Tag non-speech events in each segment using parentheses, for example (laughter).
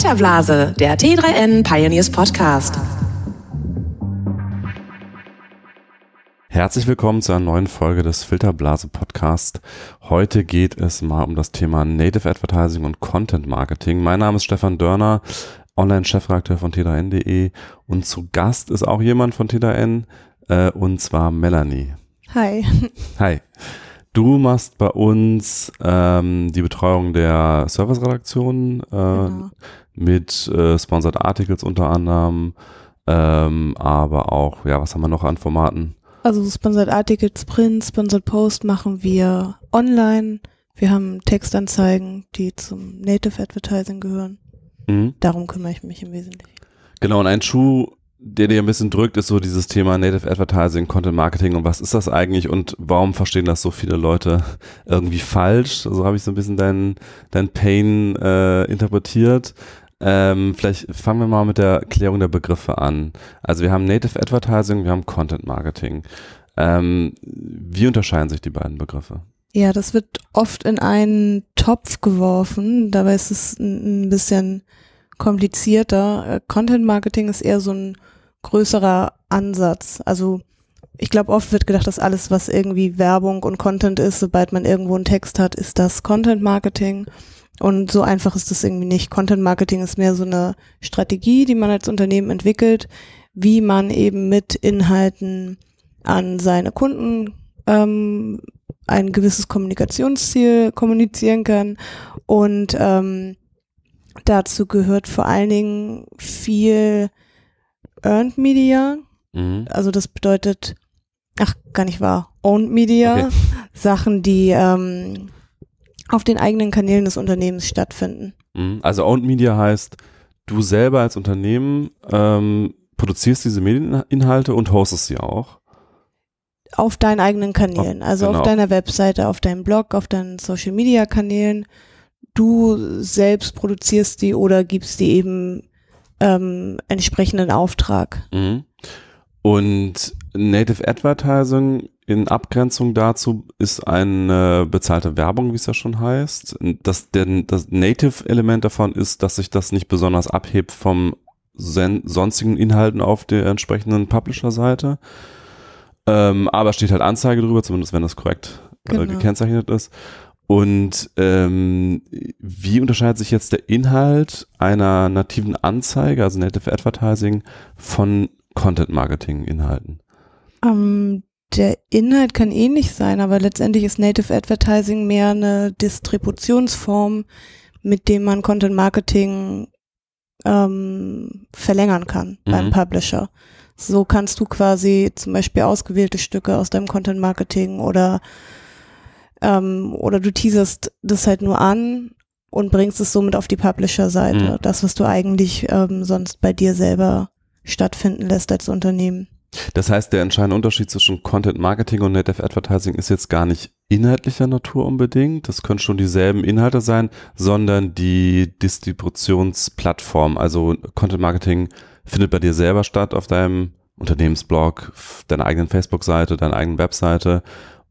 Filterblase, der T3N Pioneers Podcast. Herzlich willkommen zu einer neuen Folge des Filterblase Podcast. Heute geht es mal um das Thema Native Advertising und Content Marketing. Mein Name ist Stefan Dörner, Online-Chefredakteur von T3N.de und zu Gast ist auch jemand von T3N äh, und zwar Melanie. Hi. Hi. Du machst bei uns ähm, die Betreuung der Service-Redaktion äh, genau. Mit äh, Sponsored Articles unter anderem, ähm, aber auch, ja, was haben wir noch an Formaten? Also Sponsored Articles, Print, Sponsored Post machen wir online. Wir haben Textanzeigen, die zum Native Advertising gehören. Mhm. Darum kümmere ich mich im Wesentlichen. Genau, und ein Schuh, der dir ein bisschen drückt, ist so dieses Thema Native Advertising, Content Marketing und was ist das eigentlich und warum verstehen das so viele Leute irgendwie falsch? So habe ich so ein bisschen dein, dein Pain äh, interpretiert. Ähm, vielleicht fangen wir mal mit der Klärung der Begriffe an. Also wir haben Native Advertising, wir haben Content Marketing. Ähm, wie unterscheiden sich die beiden Begriffe? Ja, das wird oft in einen Topf geworfen. Dabei ist es ein, bisschen komplizierter. Äh, Content Marketing ist eher so ein größerer Ansatz. Also ich glaube, oft wird gedacht, dass alles, was irgendwie Werbung und Content ist, sobald man irgendwo einen Text hat, ist das Content Marketing. Und so einfach ist das irgendwie nicht. Content Marketing ist mehr so eine Strategie, die man als Unternehmen entwickelt, wie man eben mit Inhalten an seine Kunden ähm, ein gewisses Kommunikationsziel kommunizieren kann. Und ähm, dazu gehört vor allen Dingen viel Earned Media. Mhm. Also das bedeutet, ach, gar nicht wahr, Owned Media, okay. Sachen, die ähm, auf den eigenen Kanälen des Unternehmens stattfinden. Mhm. Also Owned Media heißt, du selber als Unternehmen ähm, produzierst diese Medieninhalte und hostest sie auch. Auf deinen eigenen Kanälen, also genau. auf deiner Webseite, auf deinem Blog, auf deinen Social Media Kanälen. Du selbst produzierst die oder gibst die eben ähm, entsprechenden Auftrag. Mhm. Und Native Advertising in Abgrenzung dazu ist eine bezahlte Werbung, wie es ja schon heißt. Das, der, das Native-Element davon ist, dass sich das nicht besonders abhebt vom sonstigen Inhalten auf der entsprechenden Publisher-Seite. Ähm, aber steht halt Anzeige drüber, zumindest wenn das korrekt äh, genau. gekennzeichnet ist. Und ähm, wie unterscheidet sich jetzt der Inhalt einer nativen Anzeige, also Native Advertising, von Content-Marketing-Inhalten? Um, ähm, der Inhalt kann ähnlich sein, aber letztendlich ist Native Advertising mehr eine Distributionsform, mit dem man Content Marketing ähm, verlängern kann mhm. beim Publisher. So kannst du quasi zum Beispiel ausgewählte Stücke aus deinem Content Marketing oder ähm, oder du teaserst das halt nur an und bringst es somit auf die Publisher-Seite. Mhm. Das, was du eigentlich ähm, sonst bei dir selber stattfinden lässt als Unternehmen. Das heißt, der entscheidende Unterschied zwischen Content Marketing und Native Advertising ist jetzt gar nicht inhaltlicher Natur unbedingt. Das können schon dieselben Inhalte sein, sondern die Distributionsplattform. Also Content Marketing findet bei dir selber statt auf deinem Unternehmensblog, deiner eigenen Facebook-Seite, deiner eigenen Webseite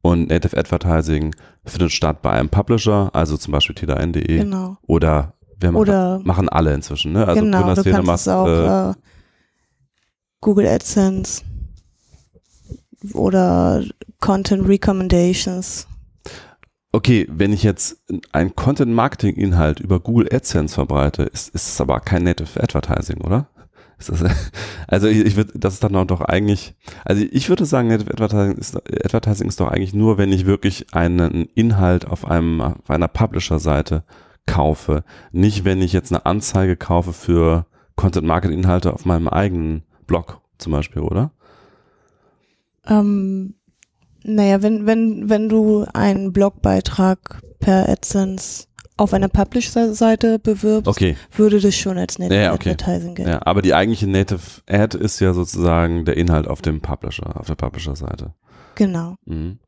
und Native Advertising findet statt bei einem Publisher, also zum Beispiel tda.de genau. oder wir machen, oder machen alle inzwischen. Ne? Also genau, du kannst macht, auch äh, äh, Google AdSense oder Content Recommendations. Okay, wenn ich jetzt einen Content-Marketing-Inhalt über Google AdSense verbreite, ist, ist es aber kein Native Advertising, oder? Das, (laughs) also ich, ich würde, das ist dann doch eigentlich, also ich würde sagen, Advertising ist, Advertising ist doch eigentlich nur, wenn ich wirklich einen Inhalt auf einem, auf einer Publisher-Seite kaufe. Nicht, wenn ich jetzt eine Anzeige kaufe für Content-Market-Inhalte auf meinem eigenen Blog zum Beispiel, oder? Ähm, naja, wenn, wenn, wenn du einen Blogbeitrag per AdSense auf einer Publisher-Seite bewirbst, okay. würde das schon als Native ja, okay. Advertising gelten. Ja, aber die eigentliche Native Ad ist ja sozusagen der Inhalt auf dem Publisher, auf der Publisher-Seite. Genau. Mhm.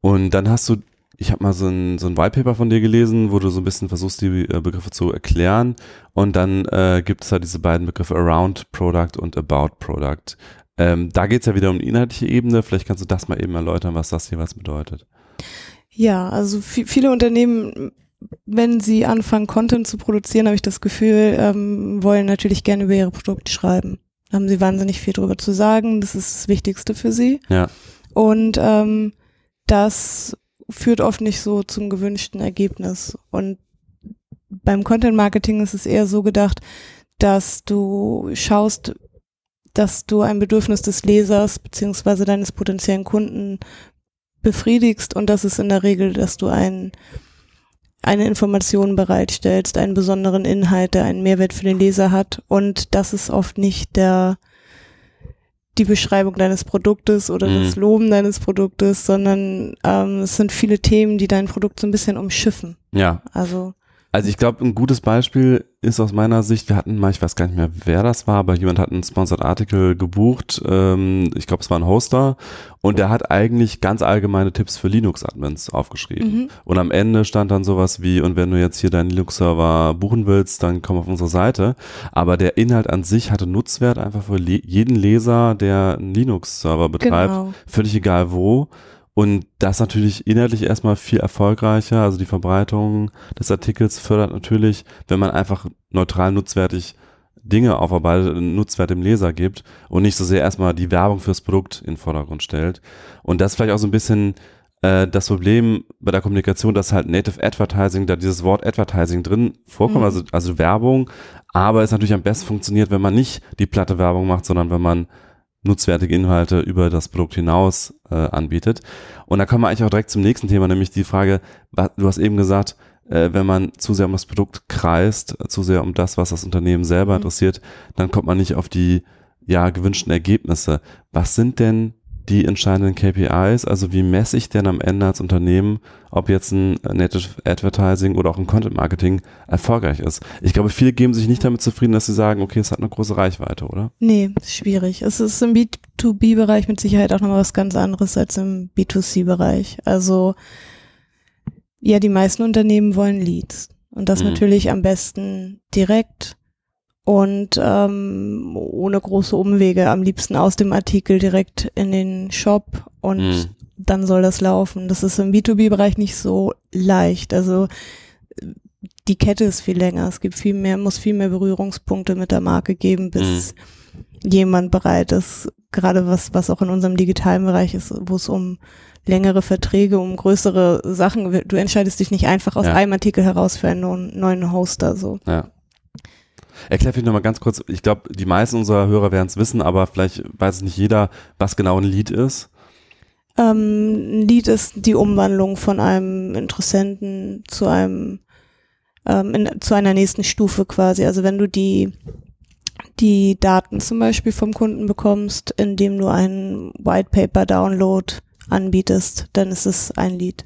Und dann hast du, ich habe mal so ein, so ein Whitepaper von dir gelesen, wo du so ein bisschen versuchst, die äh, Begriffe zu erklären. Und dann äh, gibt es da diese beiden Begriffe Around Product und About Product. Ähm, da geht es ja wieder um die inhaltliche Ebene. Vielleicht kannst du das mal eben erläutern, was das jeweils bedeutet. Ja, also viele Unternehmen wenn sie anfangen, Content zu produzieren, habe ich das Gefühl, ähm, wollen natürlich gerne über ihre Produkte schreiben. Da haben sie wahnsinnig viel drüber zu sagen. Das ist das Wichtigste für sie. Ja. Und ähm, das führt oft nicht so zum gewünschten Ergebnis. Und beim Content Marketing ist es eher so gedacht, dass du schaust, dass du ein Bedürfnis des Lesers beziehungsweise deines potenziellen Kunden befriedigst und das ist in der Regel, dass du ein, eine Information bereitstellst, einen besonderen Inhalt, der einen Mehrwert für den Leser hat und das ist oft nicht der die Beschreibung deines Produktes oder Mhm. das Loben deines Produktes, sondern ähm, es sind viele Themen, die dein Produkt so ein bisschen umschiffen. Ja. Also Also ich glaube, ein gutes Beispiel ist aus meiner Sicht, wir hatten mal, ich weiß gar nicht mehr, wer das war, aber jemand hat einen Sponsored Article gebucht, ähm, ich glaube, es war ein Hoster und der hat eigentlich ganz allgemeine Tipps für Linux-Admins aufgeschrieben. mhm. Und am Ende stand dann sowas wie, und wenn du jetzt hier deinen Linux-Server buchen willst, dann komm auf unsere Seite. Aber der Inhalt an sich hatte Nutzwert einfach für le jeden Leser, der einen Linux-Server betreibt, genau. völlig egal wo. Und das natürlich inhaltlich erstmal viel erfolgreicher. Also die Verbreitung des Artikels fördert natürlich, wenn man einfach neutral nutzwertig Dinge aufarbeitet, Nutzwert dem Leser gibt und nicht so sehr erstmal die Werbung fürs Produkt in den Vordergrund stellt. Und das ist vielleicht auch so ein bisschen äh, das Problem bei der Kommunikation, dass halt Native Advertising, da dieses Wort Advertising drin vorkommt, Mhm. also, also Werbung, aber es natürlich am besten funktioniert, wenn man nicht die platte Werbung macht, sondern wenn man nutzwertige Inhalte über das Produkt hinaus äh, anbietet. Und da kommen wir eigentlich auch direkt zum nächsten Thema, nämlich die Frage, du hast eben gesagt, äh, wenn man zu sehr um das Produkt kreist, äh, zu sehr um das, was das Unternehmen selber Mhm. interessiert, dann kommt man nicht auf die ja gewünschten Ergebnisse. Was sind denn die entscheidenden KPIs? Also wie messe ich denn am Ende als Unternehmen, ob jetzt ein Native Advertising oder auch ein Content Marketing erfolgreich ist? Ich glaube, viele geben sich nicht damit zufrieden, dass sie sagen, okay, es hat eine große Reichweite, oder? Nee, schwierig. Es ist im B2B-Bereich mit Sicherheit auch nochmal was ganz anderes als im B2C-Bereich. Also ja, die meisten Unternehmen wollen Leads. Und das Mhm. natürlich am besten direkt und ähm, ohne große Umwege. Am liebsten aus dem Artikel direkt in den Shop und Mhm. dann soll das laufen. Das ist im B2B-Bereich nicht so leicht. Also die Kette ist viel länger. Es gibt viel mehr, muss viel mehr Berührungspunkte mit der Marke geben, bis jemand bereit ist, gerade was, was auch in unserem digitalen Bereich ist, wo es um längere Verträge, um größere Sachen, du entscheidest dich nicht einfach aus Ja. einem Artikel heraus für einen neuen, neuen Hoster, so. Ja. Erklär vielleicht nochmal ganz kurz, ich glaube, die meisten unserer Hörer werden es wissen, aber vielleicht weiß es nicht jeder, was genau ein Lead ist. Ähm, ein Lead ist die Umwandlung von einem Interessenten zu einem, ähm, in, zu einer nächsten Stufe quasi. Also wenn du die, die Daten zum Beispiel vom Kunden bekommst, indem du einen White Paper Download anbietest, dann ist es ein Lead.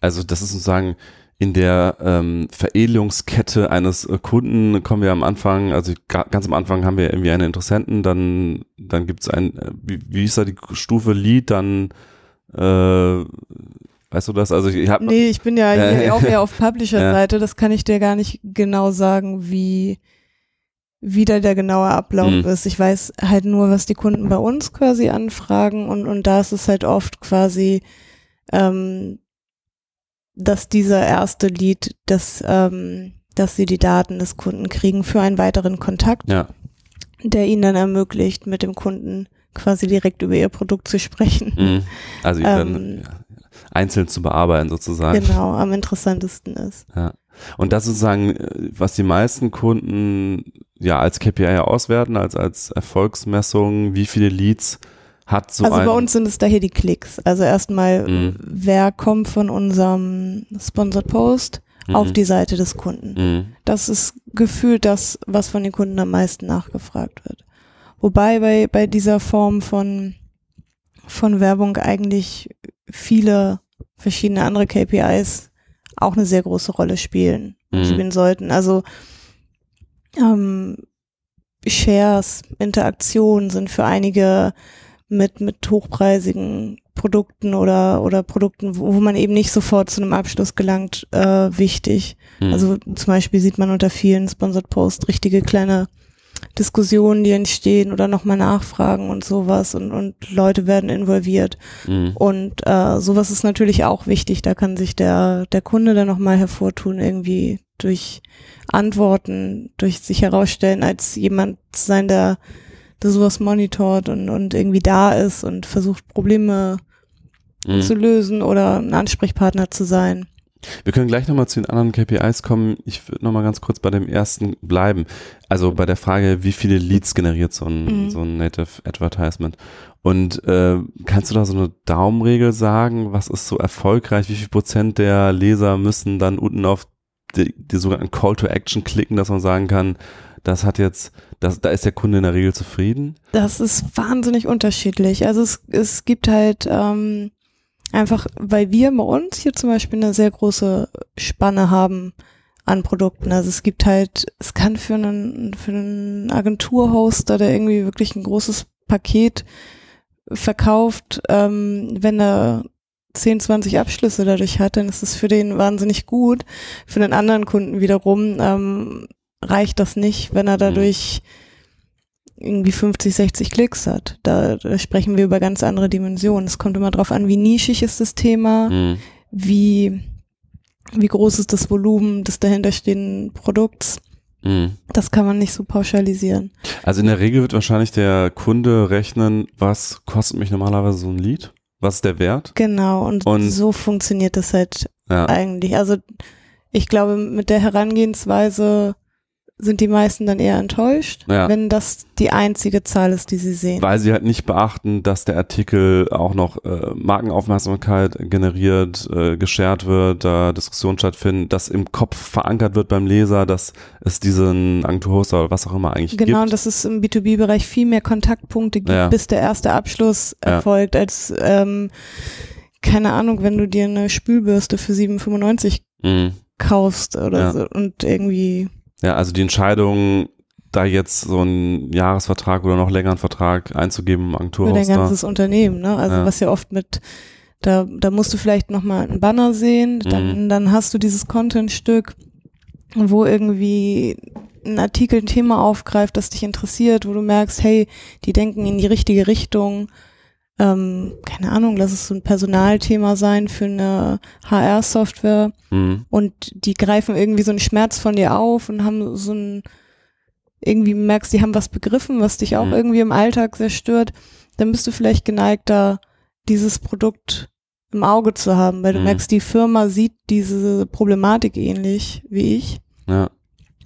Also das ist sozusagen in der ähm, Veredelungskette eines äh, Kunden kommen wir am Anfang, also ga- ganz am Anfang haben wir irgendwie einen Interessenten, dann, dann gibt es ein, äh, wie, wie ist da die Stufe Lead, dann äh, weißt du das? Also ich habe Nee, ich bin ja Äh, auch eher auf (laughs) Publisher-Seite, das kann ich dir gar nicht genau sagen, wie, wie da der genaue Ablauf Mhm. ist. Ich weiß halt nur, was die Kunden bei uns quasi anfragen und, und da ist es halt oft quasi, ähm, dass dieser erste Lead, dass, ähm, dass sie die Daten des Kunden kriegen für einen weiteren Kontakt, ja, der ihnen dann ermöglicht, mit dem Kunden quasi direkt über ihr Produkt zu sprechen. mhm. also ihn dann Ähm, ja, einzeln zu bearbeiten sozusagen. Genau, am interessantesten ist. Ja. Und das sozusagen, äh, was die meisten Kunden ja als KPI auswerten, als, als Erfolgsmessung, wie viele Leads hat so also bei uns sind es daher die Klicks. Also erstmal, Mhm. wer kommt von unserem Sponsored Post auf Mhm. die Seite des Kunden. Mhm. Das ist gefühlt das, was von den Kunden am meisten nachgefragt wird. Wobei bei, bei dieser Form von, von Werbung eigentlich viele verschiedene andere KPIs auch eine sehr große Rolle spielen, Mhm. spielen sollten. Also ähm, Shares, Interaktionen sind für einige mit, mit hochpreisigen Produkten oder, oder Produkten, wo, wo man eben nicht sofort zu einem Abschluss gelangt, äh, wichtig. Mhm. Also zum Beispiel sieht man unter vielen Sponsored Posts richtige kleine Diskussionen, die entstehen oder nochmal nachfragen und sowas und, und Leute werden involviert. Mhm. Und äh, sowas ist natürlich auch wichtig. Da kann sich der, der Kunde dann nochmal hervortun, irgendwie durch Antworten, durch sich herausstellen, als jemand sein, der, der sowas monitort und, und irgendwie da ist und versucht, Probleme Mhm. zu lösen oder ein Ansprechpartner zu sein. Wir können gleich nochmal zu den anderen KPIs kommen. Ich würde nochmal ganz kurz bei dem ersten bleiben. Also bei der Frage, wie viele Leads generiert so ein, Mhm. so ein Native Advertisement. Und äh, kannst du da so eine Daumenregel sagen? Was ist so erfolgreich? Wie viel Prozent der Leser müssen dann unten auf die, die sogenannten Call to Action klicken, dass man sagen kann, das hat jetzt, das, da ist der Kunde in der Regel zufrieden? Das ist wahnsinnig unterschiedlich. Also es, es gibt halt ähm, einfach, weil wir bei uns hier zum Beispiel eine sehr große Spanne haben an Produkten. Also es gibt halt, es kann für einen, für einen Agenturhoster, der irgendwie wirklich ein großes Paket verkauft, ähm, wenn er 10, 20 Abschlüsse dadurch hat, dann ist es für den wahnsinnig gut. Für den anderen Kunden wiederum ähm, reicht das nicht, wenn er dadurch irgendwie 50, 60 Klicks hat. Da, da sprechen wir über ganz andere Dimensionen. Es kommt immer drauf an, wie nischig ist das Thema, Mhm. wie, wie groß ist das Volumen des dahinterstehenden Produkts. Mhm. Das kann man nicht so pauschalisieren. Also in der Regel wird wahrscheinlich der Kunde rechnen, was kostet mich normalerweise so ein Lied? Was ist der Wert? Genau, und, Und- so funktioniert das halt Ja. eigentlich. Also ich glaube, mit der Herangehensweise sind die meisten dann eher enttäuscht, Ja. wenn das die einzige Zahl ist, die sie sehen. Weil sie halt nicht beachten, dass der Artikel auch noch äh, Markenaufmerksamkeit generiert, äh, geshared wird, da Diskussionen stattfinden, dass im Kopf verankert wird beim Leser, dass es diesen Agenturhoster oder was auch immer eigentlich Genau, gibt. dass es im B2B-Bereich viel mehr Kontaktpunkte gibt, Ja. bis der erste Abschluss Ja. erfolgt, als, ähm, keine Ahnung, wenn du dir eine Spülbürste für 7,95 Mhm. kaufst oder so und irgendwie, Ja, also die Entscheidung, da jetzt so einen Jahresvertrag oder noch längeren Vertrag einzugeben im für dein Agenturhoster. ganzes Unternehmen, ne? Also Ja. was ja oft mit, da, da musst du vielleicht nochmal einen Banner sehen, Mhm. dann, dann hast du dieses Contentstück, wo irgendwie ein Artikel ein Thema aufgreift, das dich interessiert, wo du merkst, hey, die denken in die richtige Richtung. Ähm, keine Ahnung, lass es so ein Personalthema sein für eine HR-Software Mhm. und die greifen irgendwie so einen Schmerz von dir auf und haben so ein, irgendwie merkst, die haben was begriffen, was dich auch Mhm. irgendwie im Alltag sehr stört, dann bist du vielleicht geneigt, da dieses Produkt im Auge zu haben, weil du Mhm. merkst, die Firma sieht diese Problematik ähnlich wie ich Ja.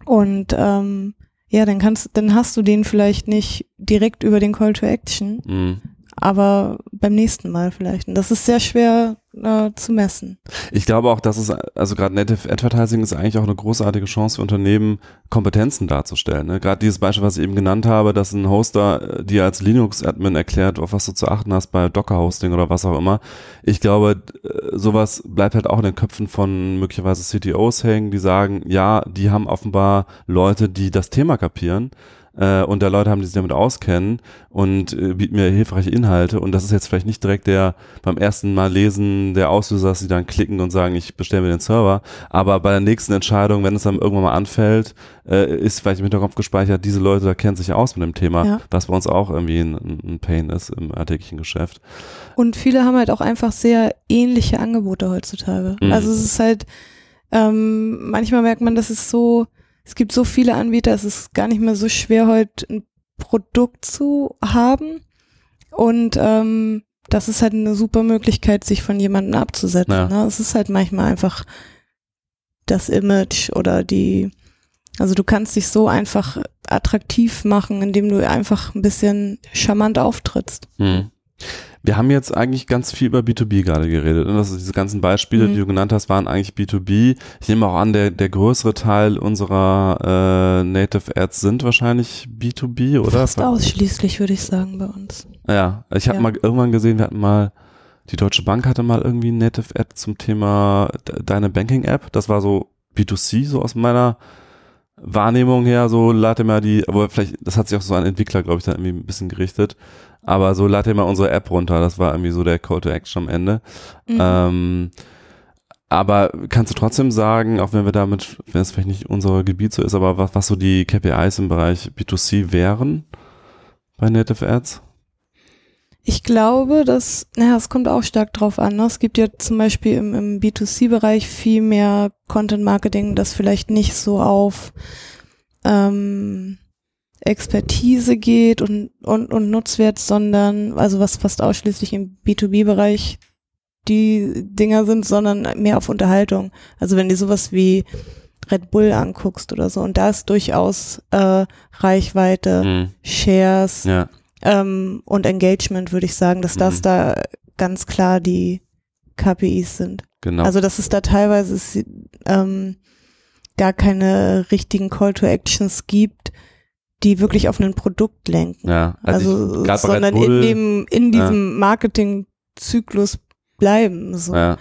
und ähm, ja, dann kannst, dann hast du den vielleicht nicht direkt über den Call to Action, Mhm. Aber beim nächsten Mal vielleicht. Und das ist sehr schwer äh, zu messen. Ich glaube auch, dass es, also gerade Native Advertising ist eigentlich auch eine großartige Chance für Unternehmen, Kompetenzen darzustellen. Ne? Gerade dieses Beispiel, was ich eben genannt habe, dass ein Hoster äh, dir als Linux-Admin erklärt, auf was du zu achten hast bei Docker-Hosting oder was auch immer. Ich glaube, äh, sowas bleibt halt auch in den Köpfen von möglicherweise CTOs hängen, die sagen, ja, die haben offenbar Leute, die das Thema kapieren äh, und da Leute haben, die sich damit auskennen und äh, bieten mir hilfreiche Inhalte und das ist jetzt vielleicht nicht direkt der beim ersten Mal lesen der Auslöser, dass sie dann klicken und sagen, ich bestelle mir den Server, aber bei der nächsten Entscheidung, wenn es dann irgendwann mal anfällt, äh, ist vielleicht im Hinterkopf gespeichert, diese Leute da kennen sich aus mit dem Thema, Ja. was bei uns auch irgendwie ein, ein Pain ist im alltäglichen Geschäft. Und viele haben halt auch einfach sehr ähnliche Angebote heutzutage. Mhm. Also es ist halt, ähm, manchmal merkt man, dass es so, es gibt so viele Anbieter, es ist gar nicht mehr so schwer, heute ein Produkt zu haben. Und ähm, das ist halt eine super Möglichkeit, sich von jemandem abzusetzen. Ja. Ne? Es ist halt manchmal einfach das Image oder die, also du kannst dich so einfach attraktiv machen, indem du einfach ein bisschen charmant auftrittst. Hm. Wir haben jetzt eigentlich ganz viel über B2B gerade geredet. Und das ist diese ganzen Beispiele, Mhm. die du genannt hast, waren eigentlich B2B. Ich nehme auch an, der, der größere Teil unserer äh, Native Ads sind wahrscheinlich B2B, oder? Fast ausschließlich, würde ich sagen, bei uns. Ja, ich habe Ja. mal irgendwann gesehen, wir hatten mal, die Deutsche Bank hatte mal irgendwie ein Native Ad zum Thema de- deine Banking App. Das war so B2C, so aus meiner Wahrnehmung her, so lade mal die, aber vielleicht, das hat sich auch so an Entwickler, glaube ich, dann irgendwie ein bisschen gerichtet. Aber so lade mal unsere App runter, das war irgendwie so der Call to Action am Ende. Mhm. Ähm, aber kannst du trotzdem sagen, auch wenn wir damit, wenn es vielleicht nicht unser Gebiet so ist, aber was, was so die KPIs im Bereich B2C wären bei Native Ads? Ich glaube, dass, naja, es kommt auch stark drauf an. Ne? Es gibt ja zum Beispiel im, im B2C-Bereich viel mehr Content-Marketing, das vielleicht nicht so auf ähm, Expertise geht und, und, und Nutzwert, sondern, also was fast ausschließlich im B2B-Bereich die Dinger sind, sondern mehr auf Unterhaltung. Also wenn du sowas wie Red Bull anguckst oder so, und da ist durchaus äh, Reichweite, Mhm. Shares Ja, ähm, und Engagement, würde ich sagen, dass das Mhm. da ganz klar die KPIs sind. genau. Also dass es da teilweise es, ähm, gar keine richtigen Call to Actions gibt, die wirklich auf ein Produkt lenken. ja, Also, Red sondern in dem, in Ja. diesem Marketingzyklus bleiben. So. Ja.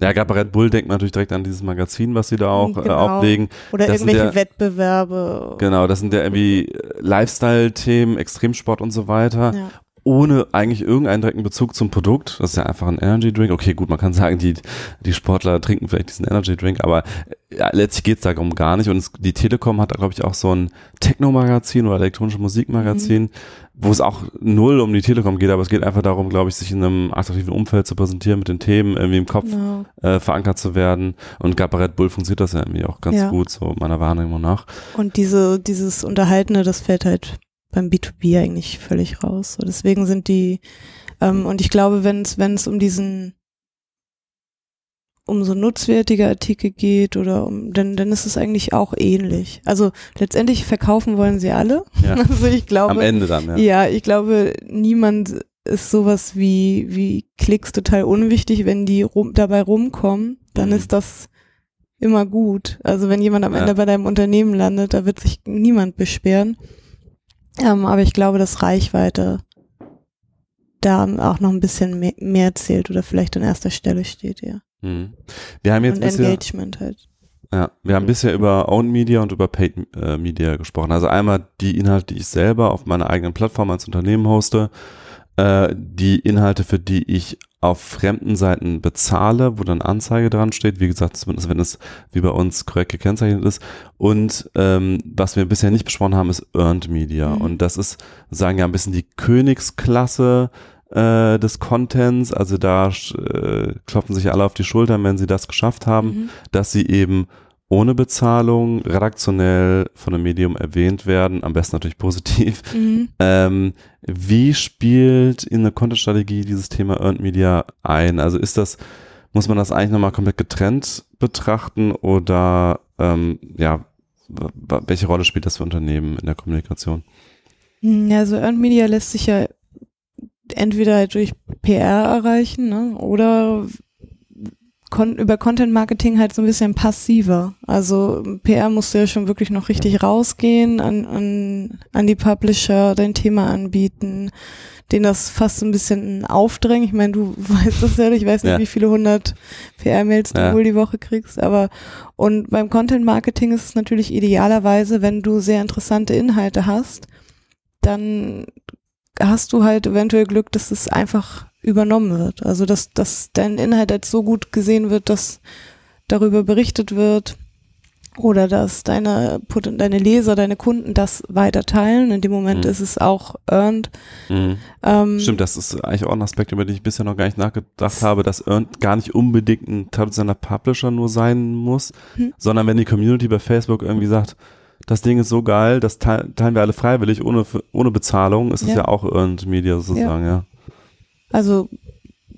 Ja, gerade bei Red Bull denkt man natürlich direkt an dieses Magazin, was sie da auch äh, Genau. auflegen. Oder Das irgendwelche ja- Wettbewerbe. Genau, das sind ja irgendwie äh, Lifestyle-Themen, Extremsport und so weiter, Ja. Ohne eigentlich irgendeinen direkten Bezug zum Produkt. Das ist ja einfach ein Energy Drink. Okay, gut, man kann sagen, die, die Sportler trinken vielleicht diesen Energy Drink, aber ja, letztlich geht's darum gar nicht. Und es, die Telekom hat da, glaube ich, auch so ein Techno-Magazin oder elektronische Musikmagazin, wo es auch null um die Telekom geht, aber es geht einfach darum, glaube ich, sich in einem attraktiven Umfeld zu präsentieren, mit den Themen irgendwie im Kopf Genau. äh, verankert zu werden. Und Red Bull funktioniert das ja irgendwie auch ganz Ja. gut, so meiner Wahrnehmung nach. Und diese, dieses Unterhaltene, das fällt halt beim B2B eigentlich völlig raus. So, deswegen sind die, ähm, und ich glaube, wenn es, wenn es um diesen, um so nutzwertige Artikel geht oder um, dann, dann ist es eigentlich auch ähnlich. Also letztendlich verkaufen wollen sie alle. Ja. (laughs) Also ich glaube, Am Ende dann, ja. ja, ich glaube, niemand ist sowas wie, wie Klicks total unwichtig, wenn die rum, dabei rumkommen, dann Mhm. ist das immer gut. Also wenn jemand am Ja. Ende bei deinem Unternehmen landet, da wird sich niemand beschweren. Ähm, aber ich glaube, dass Reichweite da auch noch ein bisschen mehr, mehr zählt oder vielleicht an erster Stelle steht, ja. Mhm. Wir haben jetzt Und bisher, Engagement halt. ja, wir haben bisher über Owned Media und über Paid äh, Media gesprochen. Also einmal die Inhalte, die ich selber auf meiner eigenen Plattform als Unternehmen hoste, äh, die Inhalte, für die ich auf fremden Seiten bezahle, wo dann Anzeige dran steht, wie gesagt, zumindest wenn es wie bei uns korrekt gekennzeichnet ist. Und ähm, was wir bisher nicht besprochen haben, ist Earned Media. Mhm. Und das ist, sagen ja ein bisschen die Königsklasse äh, des Contents. Also da äh, klopfen sich alle auf die Schultern, wenn sie das geschafft haben Mhm. dass sie eben ohne Bezahlung redaktionell von einem Medium erwähnt werden, am besten natürlich positiv. (laughs) Mhm. Ähm, wie spielt in eine Content-Strategie dieses Thema Earned Media ein? Also ist das, muss man das eigentlich nochmal komplett getrennt betrachten oder ähm, ja, welche Rolle spielt das für Unternehmen in der Kommunikation? Hm, Ja, so Earned Media lässt sich ja entweder durch PR erreichen, ne? Oder kon über Content Marketing halt so ein bisschen passiver. Also PR musst du ja schon wirklich noch richtig rausgehen, an, an, an die Publisher dein Thema anbieten, denen das fast so ein bisschen aufdrängen. Ich meine, du (laughs) weißt das ja, ich weiß nicht, Ja. wie viele hundert PR-Mails du Ja. wohl die Woche kriegst, aber und beim Content Marketing ist es natürlich idealerweise, wenn du sehr interessante Inhalte hast, dann hast du halt eventuell Glück, dass es einfach übernommen wird. Also dass, dass dein Inhalt als so gut gesehen wird, dass darüber berichtet wird oder dass deine, deine Leser, deine Kunden das weiter teilen. In dem Moment Mhm. ist es auch earned. Mhm. Ähm, Stimmt, das ist eigentlich auch ein Aspekt, über den ich bisher noch gar nicht nachgedacht habe, dass Earned gar nicht unbedingt ein traditioneller Publisher nur sein muss, Hm. sondern wenn die Community bei Facebook irgendwie sagt, das Ding ist so geil, das teil- teilen wir alle freiwillig, ohne, ohne Bezahlung, ist es Ja. ja. auch Earned Media sozusagen, ja. Also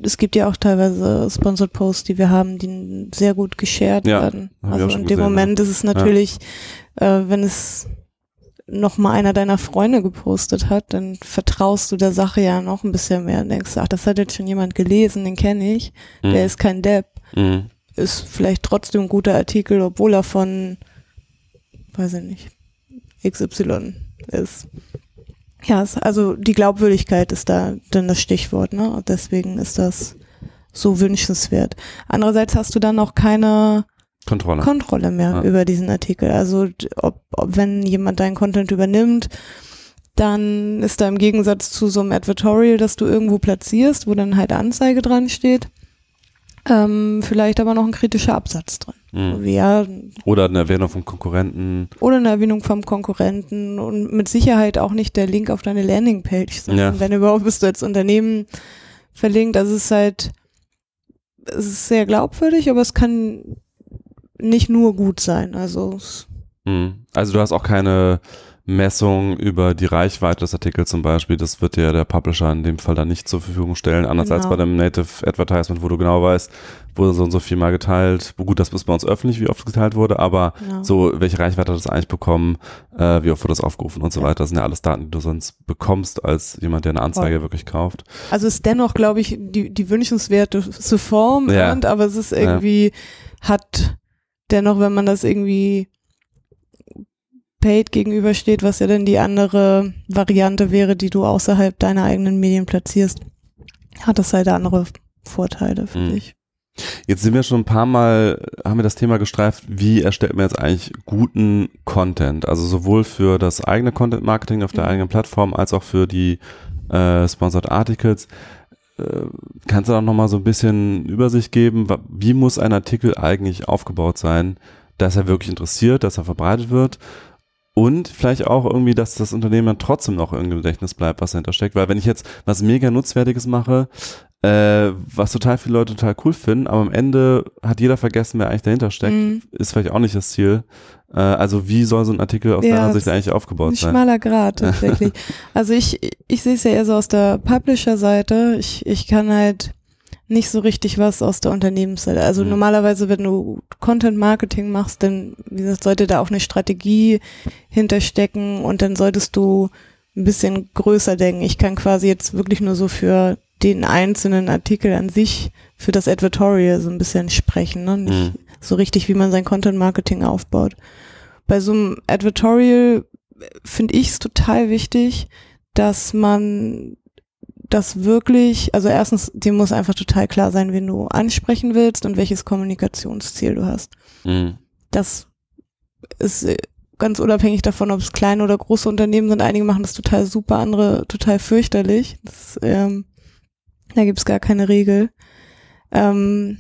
es gibt ja auch teilweise Sponsored Posts, die wir haben, die sehr gut geshared Ja, werden. Also in dem gesehen, Moment ist es natürlich, äh, wenn es noch mal einer deiner Freunde gepostet hat, dann vertraust du der Sache ja noch ein bisschen mehr und denkst, ach, das hat jetzt schon jemand gelesen, den kenne ich, Mhm. der ist kein Depp, Mhm. ist vielleicht trotzdem ein guter Artikel, obwohl er von, weiß ich nicht, XY ist. Ja, also die Glaubwürdigkeit ist da dann das Stichwort, ne? Und deswegen ist das so wünschenswert. Andererseits hast du dann auch keine Kontrolle. Kontrolle mehr Ja. über diesen Artikel. Also ob, ob wenn jemand deinen Content übernimmt, dann ist da im Gegensatz zu so einem Advertorial, das du irgendwo platzierst, wo dann halt Anzeige dran steht, Ähm, vielleicht aber noch ein kritischer Absatz drin. Mhm. Ja, Oder eine Erwähnung von Konkurrenten. oder eine Erwähnung vom Konkurrenten und mit Sicherheit auch nicht der Link auf deine Landingpage, sondern Ja. wenn überhaupt bist du als Unternehmen verlinkt. Also es ist halt, es ist sehr glaubwürdig, aber es kann nicht nur gut sein. Also Mhm. Also du hast auch keine Messung über die Reichweite des Artikels zum Beispiel. Das wird dir der Publisher in dem Fall dann nicht zur Verfügung stellen, anders als Genau. bei dem Native Advertisement, wo du genau weißt, wurde so und so viel mal geteilt. Gut, das ist bei uns öffentlich, wie oft geteilt wurde, aber ja. so, welche Reichweite hat das eigentlich bekommen, äh, wie oft wurde das aufgerufen und so weiter. Das sind ja alles Daten, die du sonst bekommst als jemand, der eine Anzeige wirklich kauft. Also ist dennoch, glaube ich, die, die wünschenswerteste Form, Ja. und, aber es ist irgendwie, hat dennoch, wenn man das irgendwie paid gegenübersteht, was ja dann die andere Variante wäre, die du außerhalb deiner eigenen Medien platzierst, hat das halt andere Vorteile für Mhm. dich. Jetzt sind wir schon ein paar Mal, haben wir das Thema gestreift, wie erstellt man jetzt eigentlich guten Content? Also sowohl für das eigene Content Marketing auf der Mhm. eigenen Plattform als auch für die äh, Sponsored Articles. Äh, kannst du da noch mal so ein bisschen Übersicht geben? Wie muss ein Artikel eigentlich aufgebaut sein, dass er wirklich interessiert, dass er verbreitet wird? Und vielleicht auch irgendwie, dass das Unternehmen dann trotzdem noch im Gedächtnis bleibt, was dahinter steckt. Weil wenn ich jetzt was mega Nutzwertiges mache, äh, was total viele Leute total cool finden, aber am Ende hat jeder vergessen, wer eigentlich dahinter steckt, Mhm. ist vielleicht auch nicht das Ziel. Äh, also wie soll so ein Artikel aus Ja, deiner Sicht eigentlich aufgebaut Ein sein? schmaler Grad (laughs) tatsächlich. also ich, ich sehe es ja eher so aus der Publisher-Seite. Ich, ich kann halt nicht so richtig was aus der Unternehmensseite. Also Mhm. normalerweise, wenn du Content-Marketing machst, dann, wie gesagt, sollte da auch eine Strategie hinterstecken und dann solltest du ein bisschen größer denken. Ich kann quasi jetzt wirklich nur so für den einzelnen Artikel an sich, für das Advertorial so ein bisschen sprechen, ne? Nicht Mhm. so richtig, wie man sein Content-Marketing aufbaut. Bei so einem Advertorial finde ich es total wichtig, dass man das wirklich, also erstens, dir muss einfach total klar sein, wen du ansprechen willst und welches Kommunikationsziel du hast. Mhm. Das ist äh, ganz unabhängig davon, ob es kleine oder große Unternehmen sind. Einige machen das total super, andere total fürchterlich. Das, ähm, da gibt's gar keine Regel. Ähm,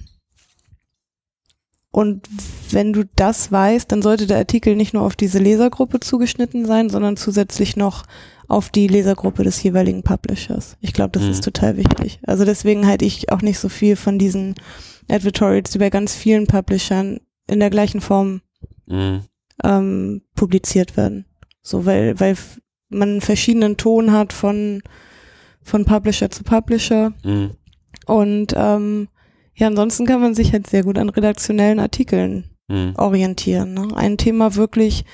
und wenn du das weißt, dann sollte der Artikel nicht nur auf diese Lesergruppe zugeschnitten sein, sondern zusätzlich noch auf die Lesergruppe des jeweiligen Publishers. Ich glaube, das Mhm. ist total wichtig. Also deswegen halte ich auch nicht so viel von diesen Advertorials, die bei ganz vielen Publishern in der gleichen Form Mhm. ähm, publiziert werden. So, weil, weil man einen verschiedenen Ton hat von, von Publisher zu Publisher. Mhm. Und ähm, ja, ansonsten kann man sich halt sehr gut an redaktionellen Artikeln Mhm. orientieren. Ne? Ein Thema wirklich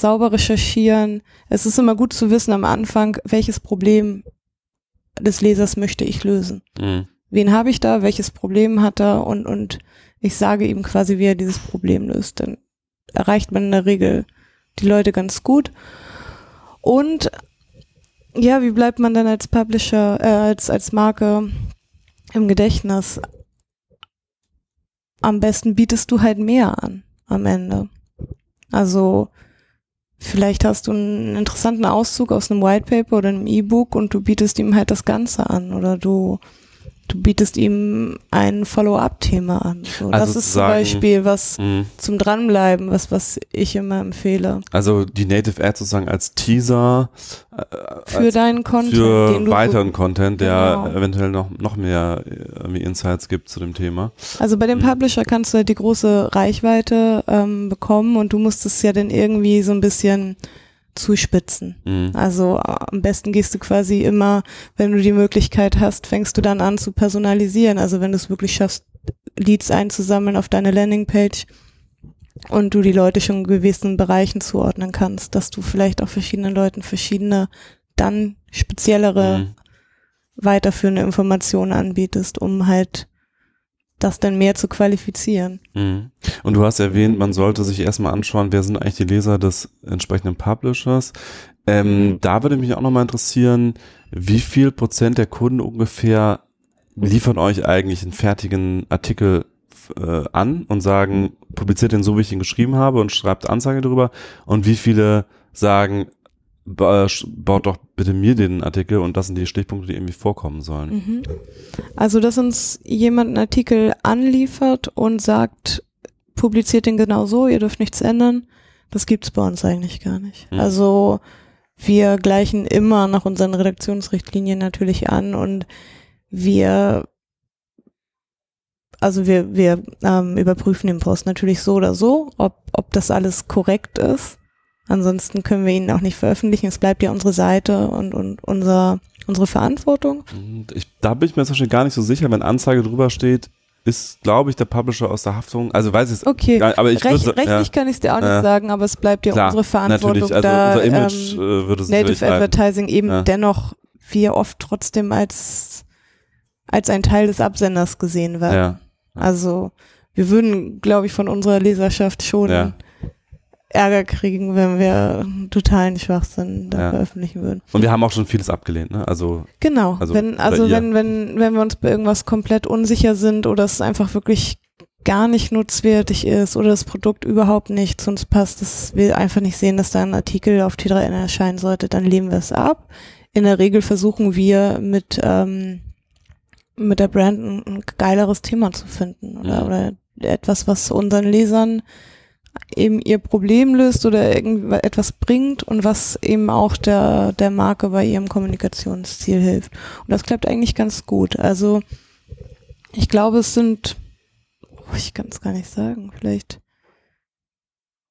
sauber recherchieren. Es ist immer gut zu wissen am Anfang, welches Problem des Lesers möchte ich lösen. Mhm. Wen habe ich da, welches Problem hat er und, und ich sage ihm quasi, wie er dieses Problem löst. Dann erreicht man in der Regel die Leute ganz gut. Und ja, wie bleibt man dann als Publisher, äh, als, als Marke im Gedächtnis? Am besten bietest du halt mehr an am Ende. Also vielleicht hast du einen interessanten Auszug aus einem White Paper oder einem E-Book und du bietest ihm halt das Ganze an oder du du bietest ihm ein Follow-up-Thema an. So, Also das ist zum Beispiel was Mhm. zum Dranbleiben, was was ich immer empfehle Also die Native Ad sozusagen als Teaser äh, für als, deinen Content, für weiteren Content, der Genau. eventuell noch, noch mehr äh, Insights gibt zu dem Thema. Also bei dem Mhm. Publisher kannst du halt die große Reichweite ähm, bekommen und du musst es ja dann irgendwie so ein bisschen zuspitzen. Mhm. Also äh, am besten gehst du quasi immer, wenn du die Möglichkeit hast, fängst du dann an zu personalisieren. Also wenn du es wirklich schaffst, Leads einzusammeln auf deine Landingpage und du die Leute schon in gewissen Bereichen zuordnen kannst, dass du vielleicht auch verschiedenen Leuten verschiedene, dann speziellere, Mhm. weiterführende Informationen anbietest, um halt das dann mehr zu qualifizieren. Mhm. Und du hast erwähnt, man sollte sich erstmal anschauen, wer sind eigentlich die Leser des entsprechenden Publishers. Ähm, da würde mich auch nochmal interessieren, wie viel Prozent der Kunden ungefähr liefern euch eigentlich einen fertigen Artikel äh, an und sagen, publiziert den so, wie ich ihn geschrieben habe und schreibt Anzeige drüber und wie viele sagen, baut doch bitte mir den Artikel und das sind die Stichpunkte, die irgendwie vorkommen sollen. Mhm. Also, dass uns jemand einen Artikel anliefert und sagt, publiziert den genau so, ihr dürft nichts ändern, das gibt's bei uns eigentlich gar nicht. Mhm. Also, wir gleichen immer nach unseren Redaktionsrichtlinien natürlich an und wir also wir, wir ähm, überprüfen den Post natürlich so oder so, ob, ob das alles korrekt ist. Ansonsten können wir ihn auch nicht veröffentlichen. Es bleibt ja unsere Seite und, und unser, unsere Verantwortung. Ich, da bin ich mir zum Beispiel gar nicht so sicher, wenn Anzeige drüber steht, ist, glaube ich, der Publisher aus der Haftung. Also weiß ich es. Okay, gar- aber ich Recht, würde, rechtlich kann ich es dir auch nicht Ja. sagen, aber es bleibt ja Klar, unsere Verantwortung, natürlich, also da unser Image ähm, äh, würde es Native bleiben. Advertising eben Ja. dennoch wir oft trotzdem als, als ein Teil des Absenders gesehen werden. Ja. Also wir würden, glaube ich, von unserer Leserschaft schon Ja. Ärger kriegen, wenn wir totalen Schwachsinn da Ja. veröffentlichen würden. Und wir haben auch schon vieles abgelehnt, ne? Also, Genau, Also, wenn, also wenn, wenn, wenn wir uns bei irgendwas komplett unsicher sind oder es einfach wirklich gar nicht nutzwertig ist oder das Produkt überhaupt nicht zu uns passt, dass wir einfach nicht sehen, dass da ein Artikel auf T3N erscheinen sollte, dann lehnen wir es ab. In der Regel versuchen wir mit, ähm, mit der Brand ein, ein geileres Thema zu finden oder, Mhm. oder etwas, was unseren Lesern eben ihr Problem löst oder irgendetwas bringt und was eben auch der, der Marke bei ihrem Kommunikationsziel hilft. Und das klappt eigentlich ganz gut. Also ich glaube, es sind, oh, ich kann es gar nicht sagen, vielleicht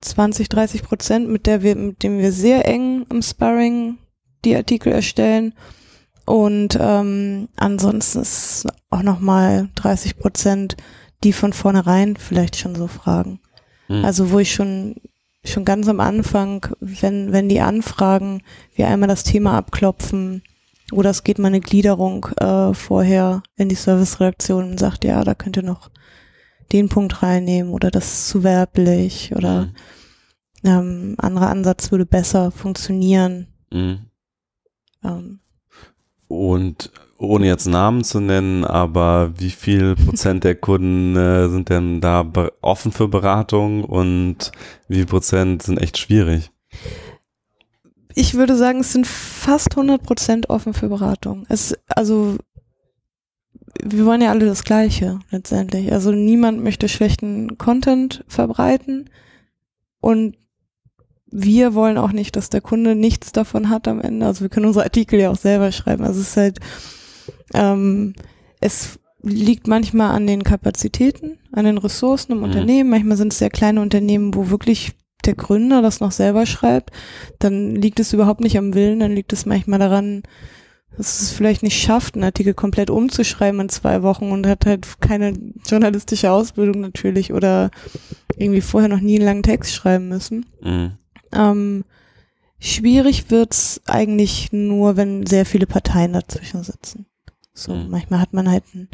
20, 30 Prozent, mit der wir, mit dem wir sehr eng im Sparring die Artikel erstellen. Und ähm, ansonsten ist auch nochmal 30 Prozent, die von vornherein vielleicht schon so fragen. Hm. Also wo ich schon schon ganz am Anfang, wenn wenn die anfragen, wir einmal das Thema abklopfen oder es geht mal eine Gliederung äh, vorher in die Serviceredaktion und sagt, ja, da könnt ihr noch den Punkt reinnehmen oder das ist zu werblich oder Mhm. ähm, anderer Ansatz würde besser funktionieren. Mhm. Ähm, Und ohne jetzt Namen zu nennen, aber wie viel Prozent der Kunden äh, sind denn da offen für Beratung und wie viel Prozent sind echt schwierig? ich würde sagen, es sind fast 100 Prozent offen für Beratung. Es, also, wir wollen ja alle das Gleiche letztendlich. Also niemand möchte schlechten Content verbreiten und wir wollen auch nicht, dass der Kunde nichts davon hat am Ende. Also wir können unsere Artikel ja auch selber schreiben. Also es ist halt, ähm, es liegt manchmal an den Kapazitäten, an den Ressourcen im Mhm. Unternehmen. Manchmal sind es sehr kleine Unternehmen, wo wirklich der Gründer das noch selber schreibt. Dann liegt es überhaupt nicht am Willen, dann liegt es manchmal daran, dass es vielleicht nicht schafft, einen Artikel komplett umzuschreiben in zwei Wochen und hat halt keine journalistische Ausbildung natürlich oder irgendwie vorher noch nie einen langen Text schreiben müssen. Mhm. Ähm, schwierig wird's eigentlich nur, wenn sehr viele Parteien dazwischen sitzen. So, Mhm. manchmal hat man halt ein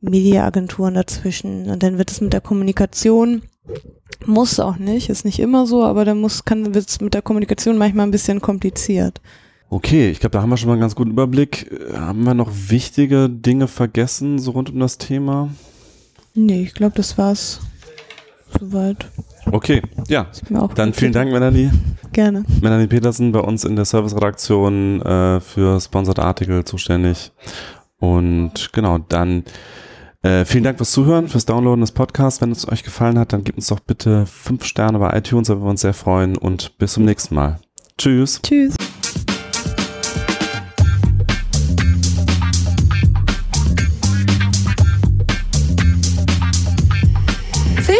Mediaagenturen dazwischen und dann wird es mit der Kommunikation, muss auch nicht, ist nicht immer so, aber dann muss, kann, wird's mit der Kommunikation manchmal ein bisschen kompliziert. Okay, ich glaube, da haben wir schon mal einen ganz guten Überblick. Äh, Haben wir noch wichtige Dinge vergessen, so rund um das Thema? Nee, ich glaube, das war's. Soweit. Okay, ja. Dann vielen Dank, Melanie. Gerne. Melanie Petersen bei uns in der Serviceredaktion äh, für Sponsored Artikel zuständig. Und genau, dann äh, vielen Dank fürs Zuhören, fürs Downloaden des Podcasts. Wenn es euch gefallen hat, dann gebt uns doch bitte fünf Sterne bei iTunes, da würden wir uns sehr freuen. Und bis zum nächsten Mal. Tschüss. Tschüss.